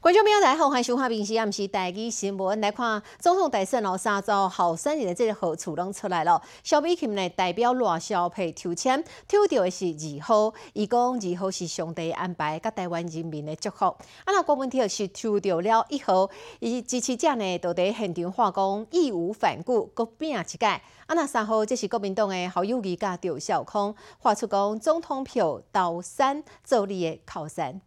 观众朋友大家好，欢迎收看《平时暗时台记新闻》。来看总统大选哦，三周后生日的这个好处拢出来了。小美琴呢代表赖萧配抽签，抽到的是二号，伊讲二号是上帝安排，甲台湾人民的祝福。啊，那郭文婷是抽到了一号，伊支持者呢都在现场话讲义无反顾，各拼一届。啊，那三号这是国民党的好友谊甲赵少康发出讲总统票到三做你的靠山。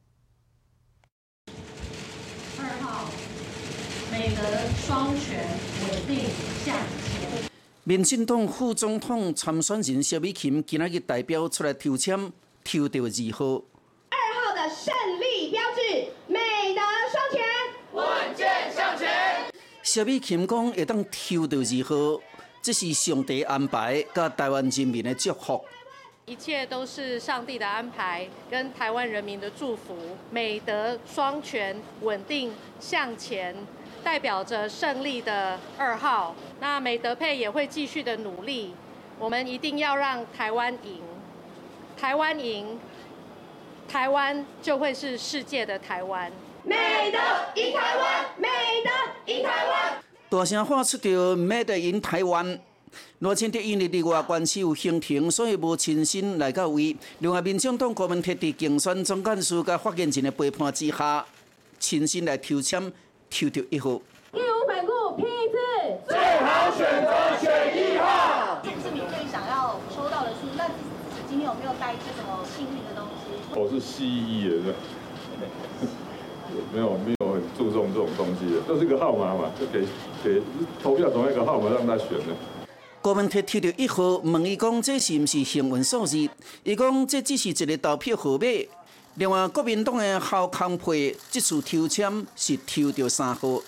美德双全，稳定向前。民进党副总统参选人萧美琴今仔日代表出来抽签，抽到二号。二号的胜利标志，美德双全，稳健向前。萧美琴讲会当抽到二号，这是上帝安排，甲台湾人民的祝福。一切都是上帝的安排，跟台湾人民的祝福。美德双全，稳定向前。代表着胜利的二号，那美德配也会继续的努力，我们一定要让台湾赢，台湾赢，台湾就会是世界的台湾。美德赢台湾，美德赢台湾。大声喊出着 “Made in 台湾”。罗清德因为伫外关系有行程，所以无亲身来到位。另外，民进党国民特地竞选总干事甲发言人的陪伴之下，亲身来抽签。抽到一号，义无反顾，拼一次，最好选择选一号。这是你最想要抽到的书，那今天有没有带一些什么幸运的东西？我是西医人，没有没有很注重这种东西的，就是一个号码嘛，就给给投票总一个号码让他选的。郭文特抽到一号，问伊讲这是毋是幸运数字？伊讲这只是一个投票号码。另外，国民党的侯康佩这次抽签是抽到三号。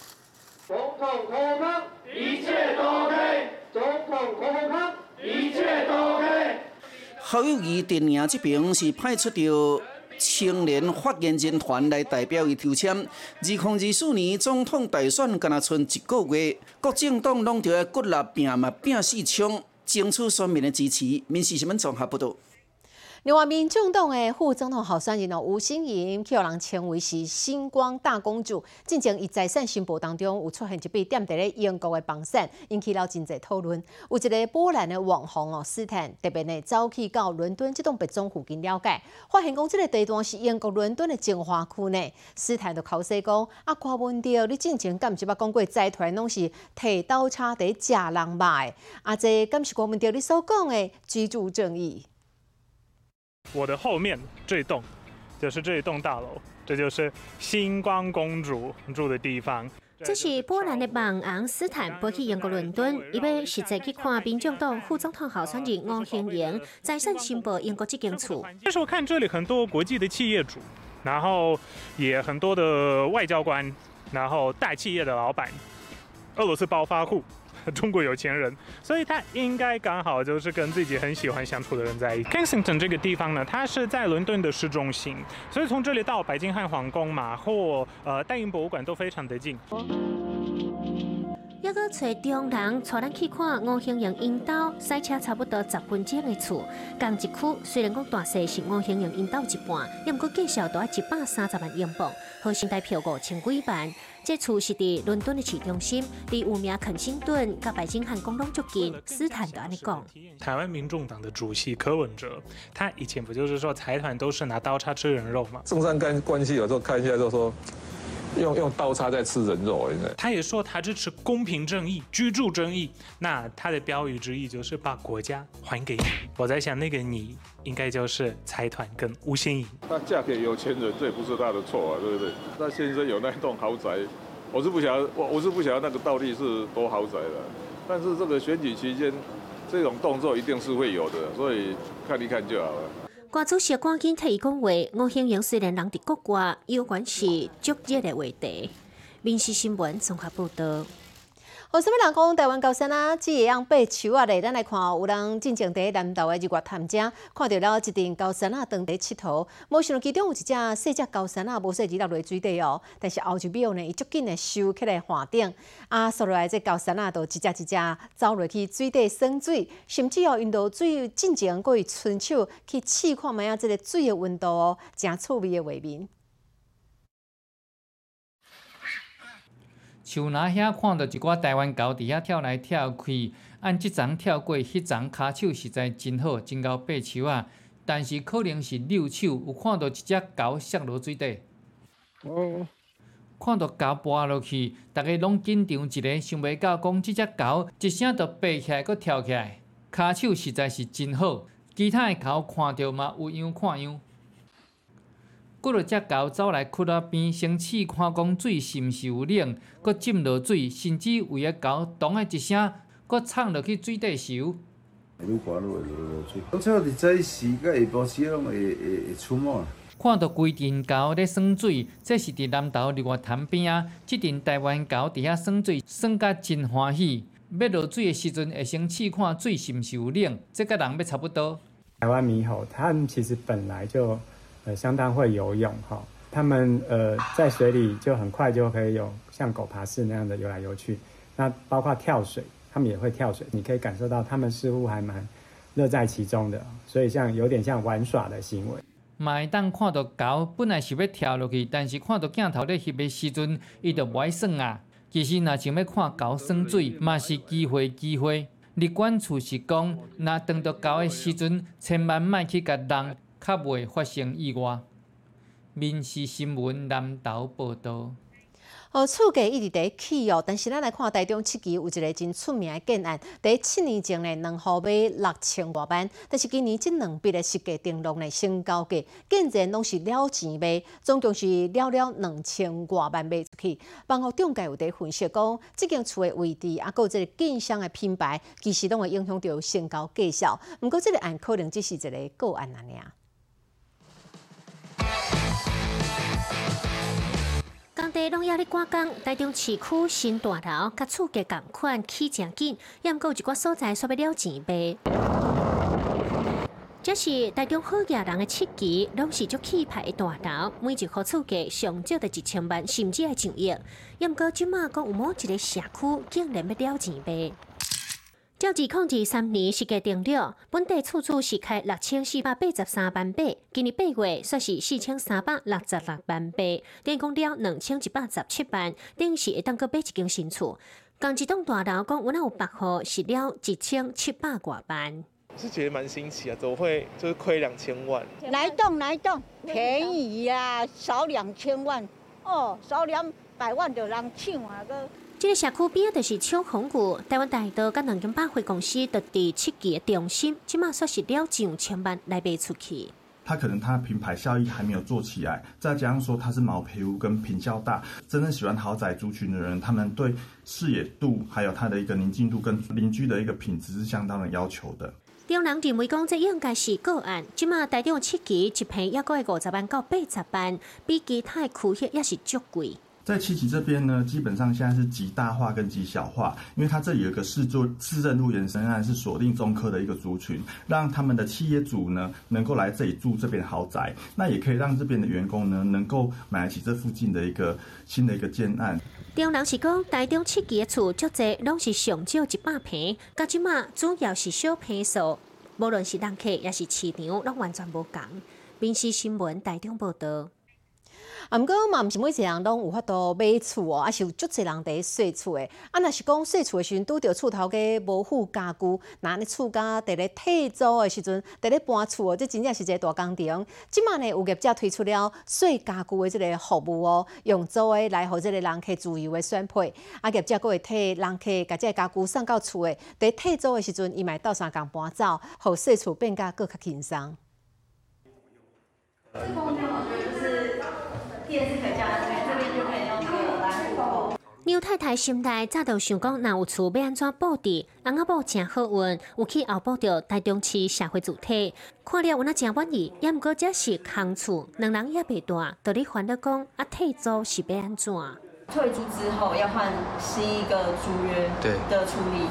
总统空空，一切都 OK。总统空空，一切都 OK。侯友谊电影这边是派出着青年发言人团来代表伊抽签。二零二四年总统大选敢若剩一个月，各政党拢着要骨力拼嘛拼死冲，争取选民的支持。民事新闻综合报道。另外，民众党的副总统候选人哦吴欣盈，被人称为是星光大公主。进前，伊财产申报当中有出现一笔点伫咧英国的房产，引起了真侪讨论。有一个波兰的网红哦斯坦，特别呢走去到伦敦这栋别钟附近了解，发现讲这个地段是英国伦敦的精华区呢。斯坦就口说讲：啊，郭文迪，你进前敢毋是捌讲过财团拢是提刀叉伫食人肉的？啊，这敢是郭文迪你所讲的居住正义？我的后面这一栋就是这一栋大楼，这就是星光公主住的地方。这是波兰的网红斯坦飞去英国伦敦，伊要实际去看民众党副总统候选人吴兴盈在上新报英国这间厝。但是我看这里很多国际的企业主，然后也很多的外交官，然后大企业的老板，俄罗斯暴发户。中国有钱人，所以他应该刚好就是跟自己很喜欢相处的人在一起。Kensington 这个地方呢，它是在伦敦的市中心，所以从这里到白金汉皇宫嘛，或呃大英博物馆都非常的近。要搁找中人带咱去看吴兴盈引导赛车差不多十分钟的厝，同一区虽然讲大细是吴兴盈引导一半，也毋过介绍大一百三十万英镑，核心代票五千几万。这厝是伫伦敦的市中心，离有名肯辛顿、甲白金汉宫拢足近。斯坦就安尼讲。台湾民众党的主席柯文哲，他以前不就是说财团都是拿刀叉吃人肉吗？中山干关系有时候看一下就说。用用刀叉在吃人肉，他也说他支持公平正义、居住正义。那他的标语之意就是把国家还给你。我在想，那个你应该就是财团跟吴欣颖。她嫁给有钱人，这也不是她的错啊，对不对？那先生有那栋豪宅，我是不晓得，我我是不晓得那个到底是多豪宅的。但是这个选举期间，这种动作一定是会有的，所以看一看就好了。郭主席赶紧替伊讲话，吴兴盈虽然人伫国外，有关是足热的话题。民事新闻综合报道。有什么人讲台湾高山啊，只会用爬树啊嘞？咱来看，有人进前伫南投的日月潭遮，看到了一顶高山啊，当地佚佗。无想到其中有一只细只高山啊，无细只落落水底哦。但是后一秒呢，伊足紧的收起来岸顶，啊，收落来这高山啊，都一只一只走落去水底耍水，甚至哦，用到水进前，过去伸手去试看卖啊，这个水的温度哦，真趣味的画面。树林遐看到一寡台湾狗伫遐跳来跳去，按即丛跳过，迄丛骹手实在真好，真够爬树啊！但是可能是遛手，有看到一只狗摔落水底。哦。看到狗跌落去，大家拢紧张一个，想袂到讲即只狗一声就爬起来，搁跳起来，骹手实在是真好。其他的狗看到嘛，有样看样。过了只狗走来窟仔边，先试看讲水是毋是有冷，搁浸落水，甚至为个狗咚的一声，搁冲落去水底游。愈寒愈会落落水。伫早时甲下晡时拢会会会出没。看到规阵狗咧耍水，这是伫南投日月潭边啊。即阵台湾狗伫遐耍水，耍甲真欢喜。要落水的时阵，会先试看水是毋是有冷，这甲人要差不多。台湾猕猴，它们其实本来就呃相当会游泳哈。他们呃在水里就很快就可以有像狗爬式那样的游来游去。那包括跳水，他们也会跳水。你可以感受到他们似乎还蛮乐在其中的，所以像有点像玩耍的行为。会当看到狗本来是要跳落去，但是看到镜头咧翕的时阵，伊就爱耍啊。其实若想要看狗耍水，嘛是机会机会。立管处是讲，若撞到狗的时阵，千万莫去甲人，较袂发生意外。民事新闻南投报道。哦，厝价一直在起哦，但是咱来看台中七期有一个真出名的建案，在七年前呢，两户买六千外万，但是今年这两笔的实价登录呢，成交价，竟然拢是了钱卖，总共是了了两千外万卖出去。包括中介有在分析讲，这间厝的位置，啊，有即个建商的品牌，其实拢会影响到成交价销。不过即个案可能只是一个个案而已。工地拢要咧赶工，台中市区新大楼甲厝价共款起真紧，也毋过一寡所在煞要了钱呗。这是台中好业人的七期，拢是足气派的大楼，每一户厝价上少得一千万，甚至会上亿。也毋过即马讲有某一个社区竟然要了钱呗。照二零二三年实价定了，本地厝厝是开六千四百八十三万八，今年八月算是四千三百六十六万八，电工了两千一百十七万，等于是会当个买一间新厝。刚一栋大楼讲，我那有百户是了一千七百多万。是觉得蛮新奇啊，怎么会就是亏两千万？哪一栋哪一栋？便宜呀，少两千万哦，少两百万就人抢啊个。这个社区边就是抢红谷，台湾大道甲南京百货公司的第七期的中心，起码说是了上千万来卖出去。它可能它品牌效益还没有做起来，再加上说它是毛坯屋跟坪较大，真正喜欢豪宅族群的人，他们对视野度还有它的一个宁静度跟邻居的一个品质是相当的要求的。中人认为讲这应该是个案，即马台中七期一平也个五十万到八十万，比其他区域也是足贵。在七期这边呢，基本上现在是极大化跟极小化，因为它这里有一个市做市政路延伸案，是锁定中科的一个族群，让他们的企业主呢能够来这里住这边豪宅，那也可以让这边的员工呢能够买得起这附近的一个新的一个建案。中人是讲，台中七期的厝足济，拢是上少一百平，加即马主要是小平数，无论是人客也是市场，拢完全无共。民事新闻台中报道。啊，毋过嘛，毋是每一个人拢有法度买厝哦，啊是有足侪人伫细厝的。啊，若是讲细厝的时阵，拄着厝头家无付家具，那你厝家伫咧退租的时阵，伫咧搬厝哦，这真正是一个大工程。即满呢，有业者推出了细家具的即个服务哦，用租的来互即个人客自由的选配。啊，业者佫会替人客甲即个家具送到厝的，伫退租的时阵，伊嘛斗相共搬走，互细厝变甲佫较轻松。牛太太心内早就想讲，若有厝要安怎布置？翁仔某真好运，有去后补着台中市社会主体，看了有那真满意。也毋过这是空厝，两人也袂大，到底烦恼讲啊退租是要安怎？退租之后要换新一个租约的处理，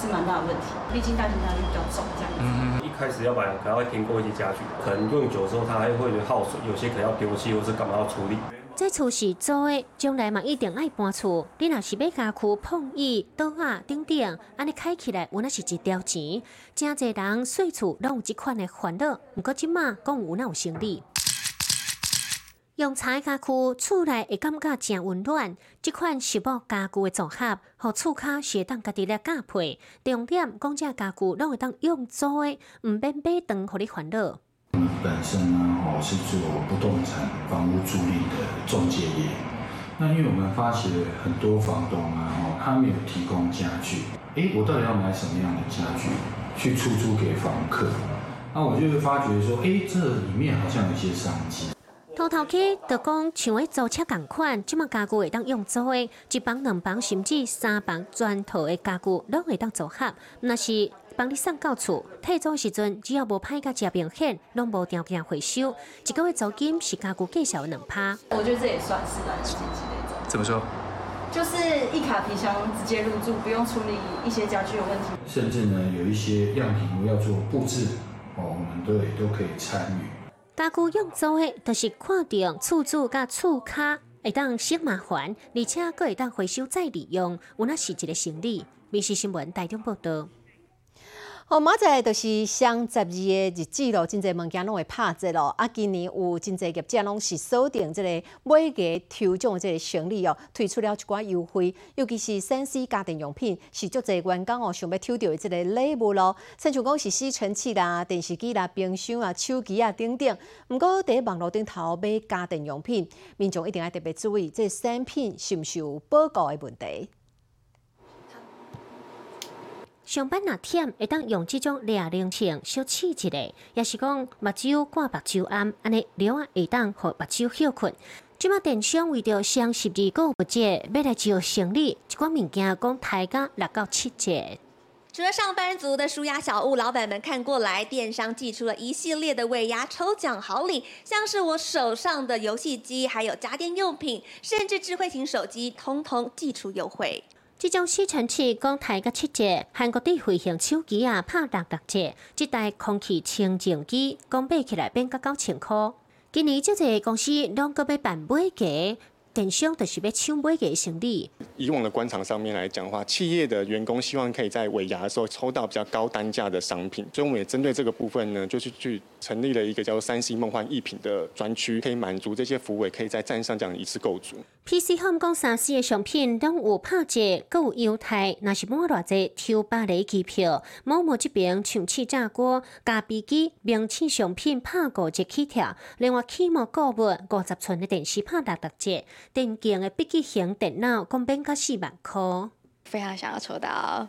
是蛮大的问题。毕竟大型压力比较重，这样子。嗯一开始要买，可能会添购一些家具，可能用久之后它还会耗损，有些可能要丢弃或是干嘛要处理。这厝是租的，将来嘛一定爱搬厝。你若是要家具、碰椅、桌啊、顶顶，安尼开起来，我那是一条钱。真侪人睡厝拢有即款的烦恼，毋过即马讲有那有生理。用柴家具厝内会感觉真温暖。这款实木家具的组合，和厝卡是当家己来搭配。重点讲这家具拢会当用租的，毋免买断，互你烦恼。我们本身呢，哦是做不动产房屋租赁的中介业。那因为我们发现很多房东啊，哦他没有提供家具，诶，我到底要买什么样的家具去出租给房客？那我就会发觉说，诶，这里面好像有些商机。头头起就讲，像喺租车共款，即么家具会当用租的，一房、两房甚至三房砖头的家具拢会当组合。那是帮你送到厝，退租时阵只要无歹甲正明显，拢无条件回收。一个月租金是家具介绍的两趴。我觉得这也算是蛮积极的一种。怎么说？就是一卡皮箱直接入住，不用处理一些家具的问题。甚至呢，有一些样品要做布置，哦，我们都也都可以参与。家具用租的，都是看中厝主甲厝卡会当省麻烦，而且佫会当回收再利用，有那是一个生理。民事新闻台中报道。哦，明仔就是双十二的日子咯，真侪物件拢会拍折咯。啊，今年有真侪业者拢是锁定即个每个抽奖的即个权利哦，推出了一寡优惠，尤其是三 C 家电用品，是足侪员工哦想要抽到的即个礼物咯。亲像讲是吸尘器啦、电视机啦、冰箱啊、手机啊等等。毋过伫网络顶头买家电用品，民众一定要特别注意，这产品是毋是有报告的问题。上班那忝，会当用即种亮灵镜小刺一下，也是讲目睭挂目睭暗，安尼了啊会当互目睭休困。即马电商为着双十二购物节，要来招生理，一寡物件讲抬价六到七折。除了上班族的舒压小物，老板们看过来，电商寄出了一系列的尾牙抽奖好礼，像是我手上的游戏机，还有家电用品，甚至智慧型手机，通通寄出优惠。即种吸尘器讲台个七折，韩国的飞行手机啊拍六六折，即台空气清净机讲买起来变到九千块。今年即个公司拢个要办买个。电商就是要抢买个生理。以往的官场上面来讲的话，企业的员工希望可以在尾牙的时候抽到比较高单价的商品，所以我们也针对这个部分呢，就是去成立了一个叫做“三 C 梦幻一品”的专区，可以满足这些服务，也可以在站上这样一次购足。PC Home 讲三 C 的商品拢有拍折，各有优待。若是买偌济抽百里机票，某某这边像气炸锅、咖啡机、名气商品拍五折起跳，另外起码购物五十寸的电视拍六六折。电竞的笔记型电脑，共变到四万块。非常想要抽到，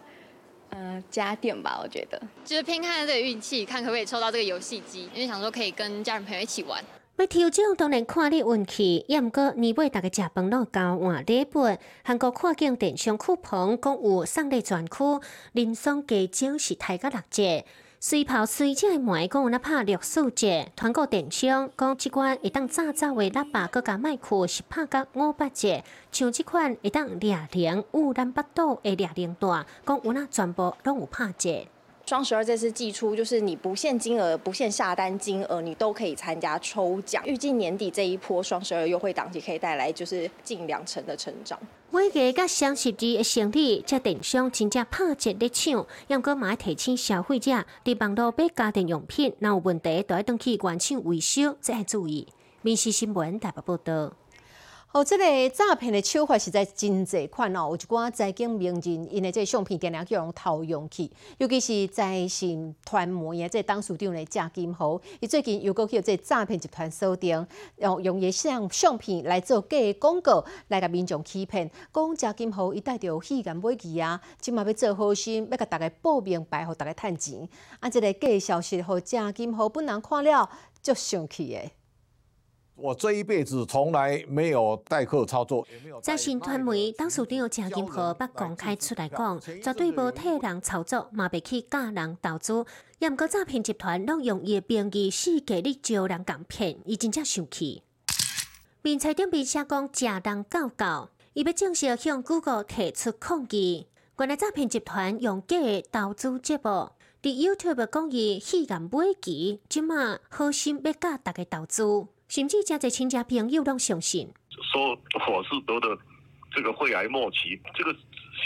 呃，家电吧，我觉得。就是拼看这个运气，看可不可以抽到这个游戏机，因为想说可以跟家人朋友一起玩。要抽奖当然看你运气，也毋过年尾大家食饭拢交换礼物。韩国跨境电商酷鹏共有送礼专区，人送加奖是太个六折。随跑随只的门讲有那拍六四折，团购电商讲即款会当早早的喇叭，搁加麦克是拍到五百折。像即款会当掠零乌兰巴多的掠零大，讲有那全部拢有拍折。双十二这次寄出，就是你不限金额、不限下单金额，你都可以参加抽奖。预计年底这一波双十二优惠档期可以带来就是近两成的成长。每个甲双十二的生理，这电商真正拍折咧抢，要搁买提醒消费者，伫网络买家电用品，若有问题，都要登去原厂维修，再要注意。民事新闻台北报道。哦，这个诈骗的手法实在真侪款哦，有一寡财经名人因的这相片电量叫人偷用去，尤其是在信团媒的这当事长的贾金豪，伊最近又搁去这诈骗集团锁定，用用伊相相片来做假广告，来甲民众欺骗，讲贾金豪伊带着戏言买去啊，即嘛要做好心，要甲大家报名白，互大家趁钱，啊，这个假消息，互贾金豪本人看了，就生气的。我这一辈子从来没有代客操作。在新传媒董事长郑金河捌公开出来讲，绝对无替人操作，嘛袂去教人投资。也毋过诈骗集团拢用伊的名义四假你招人共骗，伊真正生气。面菜顶面写讲假人告告，伊要正式向 Google 提出抗议。原来诈骗集团用假的投资节目，伫 YouTube 讲伊戏言买机，即马好心要教大家投资。甚至加在亲戚朋友都相信，说我是得的这个肺癌末期，这个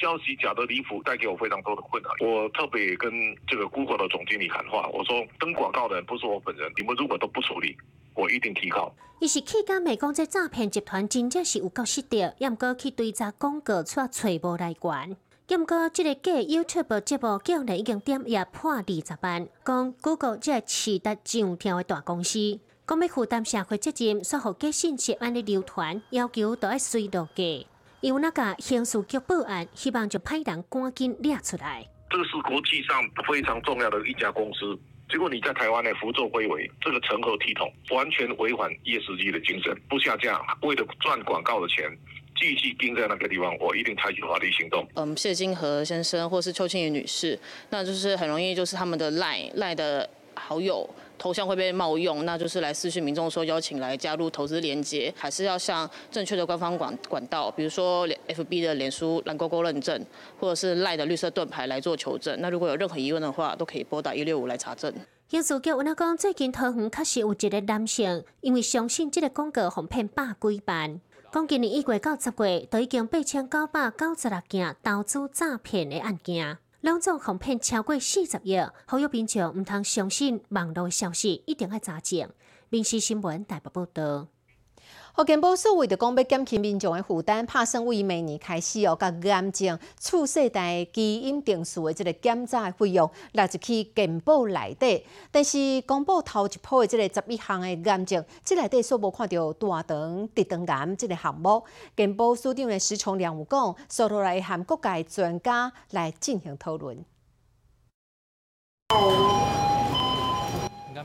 消息假的离谱，带给我非常多的困扰。我特别跟这个 Google 的总经理喊话，我说登广告的人不是我本人，你们如果都不处理，我一定提高。伊是去讲美讲这诈骗集团真正是有够识得，也毋过去追查广告出找无来源。也毋过，即个假 YouTube 节目竟然已经点也破二十万，讲 Google 即个持达上跳的大公司，讲要负担社会责任，所互假信息安尼流传，要求都要随落价。有那个刑事局报案，希望就派人赶紧掠出来。这个是国际上非常重要的一家公司，结果你在台湾呢胡作非为，这个成何体统？完全违反夜司机的精神，不下架，为了赚广告的钱。继续盯在那个地方，我一定采取法律行动。嗯，谢金河先生或是邱庆怡女士，那就是很容易就是他们的赖赖的好友头像会被冒用，那就是来私讯民众说邀请来加入投资连接，还是要向正确的官方管管道，比如说 FB 的脸书蓝勾勾认证，或者是赖的绿色盾牌来做求证。那如果有任何疑问的话，都可以拨打一六五来查证。刑事局有那讲，最近桃园确实有一个男性，因为相信这个广告哄骗百几万。讲今年一月到十月，都已经八千九百九十六件投资诈骗的案件，两种哄骗超过四十亿，好友民众毋通相信网络消息，一定要查证。民事新闻台北报道。福建保署为着讲要减轻民众的负担，拍算为明年开始哦，甲癌症、次世代基因定数的这个检查的费用纳入去健保内底。但是公布头一波的这个十一项的癌症，这内底所无看到大肠、直肠癌这个项目。健保署长的石崇良有讲，所落来和各界专家来进行讨论。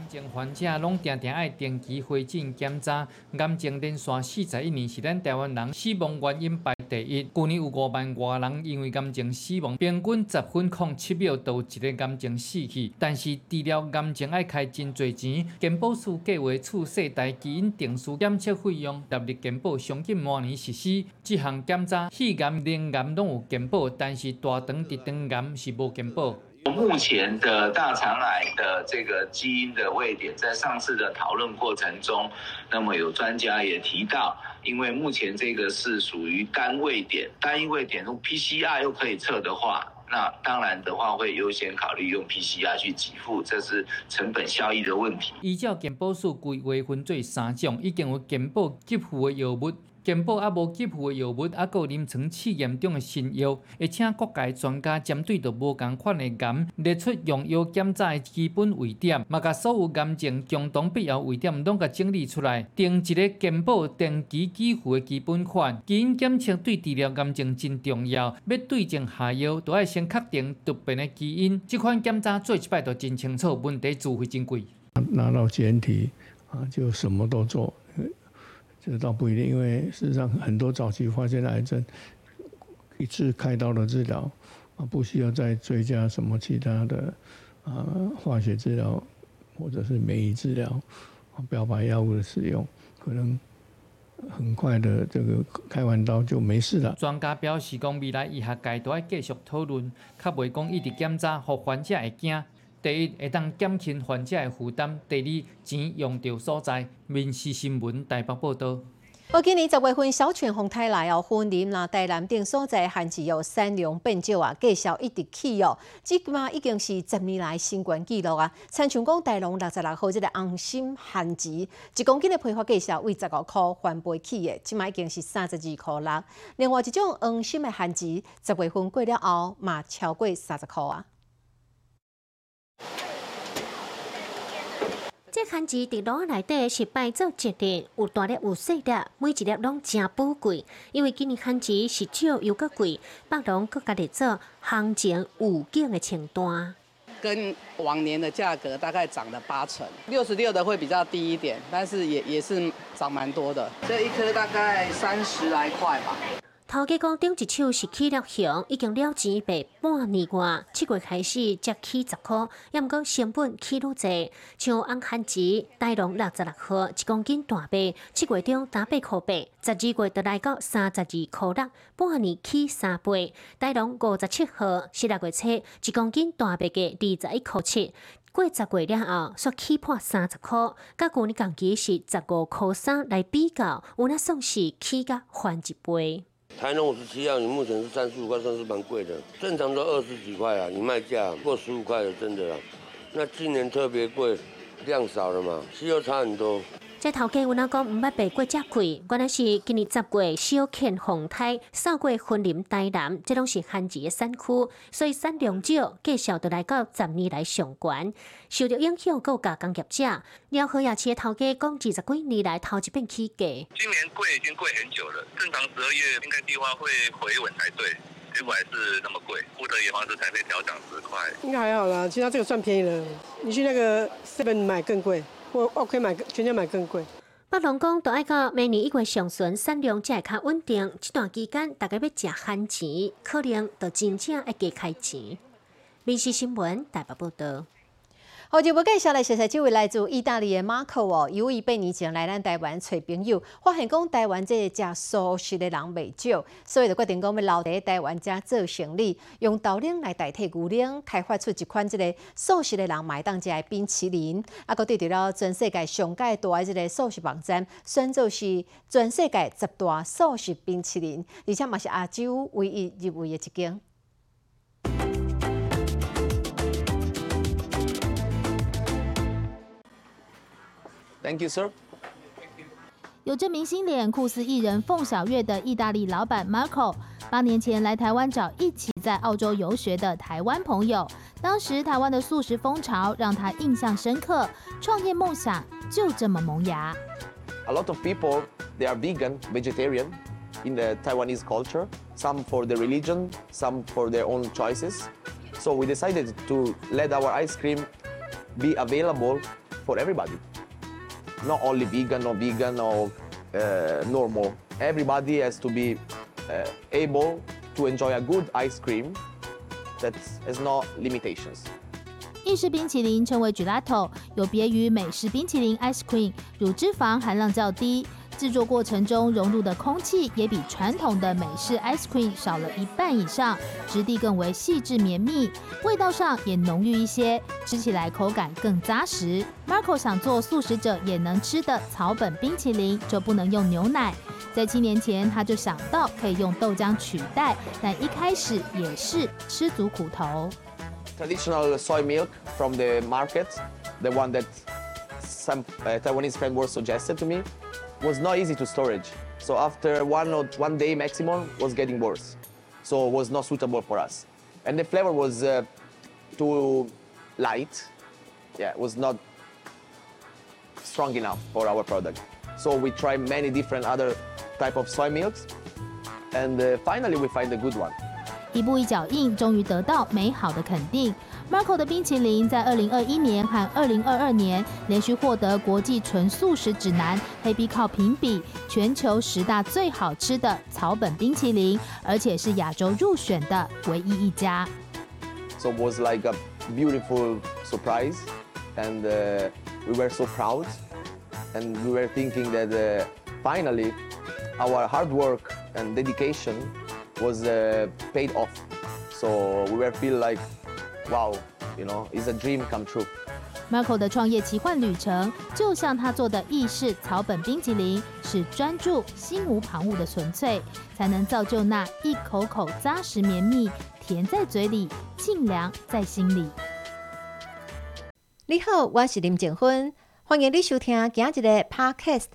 癌症患者拢定定爱定期回诊检查，癌症连续四十一年是咱台湾人死亡原因排第一。去年有五万外人因为癌症死亡，平均十分空七秒都有一个癌症死去。但是治疗癌症爱开真侪钱，健保署计划次世代基因定序检测费用纳入健保，相近明年实施。这项检查，肺癌、鳞癌拢有健保，但是大肠、直肠癌是无健保。目前的大肠癌的这个基因的位点，在上次的讨论过程中，那么有专家也提到，因为目前这个是属于单位点，单一位点用 PCR 又可以测的话，那当然的话会优先考虑用 PCR 去给付，这是成本效益的问题。依照健保数规划分做三种，已经有健保给付的药物。健保也无给付的药物，也有临床试验中的新药，会请各界专家针对着无共款的癌列出用药检查的基本位点，嘛甲所有癌症共同必要位点拢甲整理出来，定一个健保定期给付的基本款。基因检测对治疗癌症真重要，要对症下药，都要先确定突变的基因。这款检查做一摆就真清楚，问题自费真贵。拿到检体啊，就什么都做。这倒不一定，因为事实上很多早期发现的癌症，一次开刀的治疗啊，不需要再追加什么其他的啊化学治疗或者是免疫治疗啊标靶药物的使用，可能很快的这个开完刀就没事了。专家表示，讲未来医学界都要继续讨论，较袂讲一直检查，互患者会惊。第一，会当减轻患者的负担；第二，钱用到所在。民事新闻台北报道。我今年十月份小泉红太来哦，婚林啦，台南等所在限制有三两变少啊，介绍一直起哦，即嘛已经是十年来新冠纪录啊。参像讲大龙六十六号这个红心限值，一公斤的批发介绍为十五块翻倍起的，即嘛已经是三十二块六。另外一种红心的限值，十月份过了后嘛超过三十块啊。这番薯伫炉内底是摆做一粒，有大粒有细粒，每一粒拢真宝贵。因为今年番薯是少又搁贵，北农搁家己做行情有景的清单。跟往年的价格大概涨了八成，六十六的会比较低一点，但是也也是涨蛮多的。这一颗大概三十来块吧。头家讲，顶一手是起了熊，已经了钱卖半年外，七月开始才起十块，也毋过成本起愈济。像红番薯，大龙六十六号一公斤大白，七月中打八块八，十二月就来到三十二块六，半年起三倍。大龙五十七号是六月初一公斤大白价二十一块七，过十月了后煞起破三十块，甲旧年同期是十五块三来比较，有那算是起甲翻一倍。台农五十七号，你目前是三十五块，算是蛮贵的。正常都二十几块啊，你卖价过十五块的，真的啦。那今年特别贵，量少了嘛，需要差很多。这头家有哪讲毋捌白过遮贵，原来是今年十月小犬红胎，扫过婚林台南，这拢是旱季的山区，所以产量少，介绍得来到十年来上悬。受到影响，有加工业者，了河亚市的头家讲，二十几年来头一遍起价。今年贵已经贵很久了，正常十二月应该地花会回稳才对，结果还是那么贵，不得已房子才被调涨十块。应该还好啦，其他这个算便宜了。你去那个 Seven 买更贵。我可以买全家买更贵。北龙讲，都爱到明年一月上旬，产量才会较稳定。这段期间，大家要食悭钱，可能就真正要加开钱。民事新闻台北报道。好，就要介绍来谢谢这位来自意大利的马可哦，由于八年前来咱台湾找朋友，发现讲台湾这食素食的人未少，所以就决定讲要留在台湾遮做生意，用豆奶来代替牛奶，开发出一款这个素食的人买当食的冰淇淋，啊，佮得到了全世界上界大的这个素食网站，选做是全世界十大素食冰淇淋，而且嘛是亚洲唯一入围的一间。Thank you, sir. 有着明星脸、酷似艺人凤小岳的意大利老板 Marco，八年前来台湾找一起在澳洲游学的台湾朋友。当时台湾的素食风潮让他印象深刻，创业梦想就这么萌芽。A lot of people they are vegan, vegetarian in the Taiwanese culture. Some for the religion, some for their own choices. So we decided to let our ice cream be available for everybody. not only vegan or vegan or uh, normal. Everybody has to be uh, able to enjoy a good ice cream that has no limitations. 意式冰淇淋称为 gelato，有别于美式冰淇淋 ice cream，乳脂肪含量较低， 制作过程中融入的空气也比传统的美式 ice cream 少了一半以上，质地更为细致绵密，味道上也浓郁一些，吃起来口感更扎实。Marco 想做素食者也能吃的草本冰淇淋，就不能用牛奶。在七年前，他就想到可以用豆浆取代，但一开始也是吃足苦头。Traditional soy milk from the market, the one that some Taiwanese friend was suggested to me. was not easy to storage. So after one or one day maximum was getting worse. So it was not suitable for us. And the flavor was uh, too light. Yeah, it was not strong enough for our product. So we tried many different other type of soy milks. And uh, finally we find a good one. 一步一脚印，终于得到美好的肯定。 Marco 的冰淇淋在二零二一年和二零二二年连续获得国际纯素食指南黑皮靠评比全球十大最好吃的草本冰淇淋，而且是亚洲入选的唯一一家。So it was like a beautiful surprise, and uh, we were so proud, and we were thinking that uh, finally our hard work and dedication was uh, paid off. So we were feel like, wow, you know, it's a dream come true. Marco 的创业奇幻旅程，就像他做的意式草本冰淇淋，是专注、心无旁骛的纯粹，才能造就那一口口扎实绵密、甜在嘴里、沁凉在心里。你好，我是林静芬，欢迎你收听今日的 Podcast，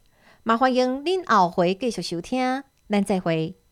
也欢迎您后回继续收听，咱再会。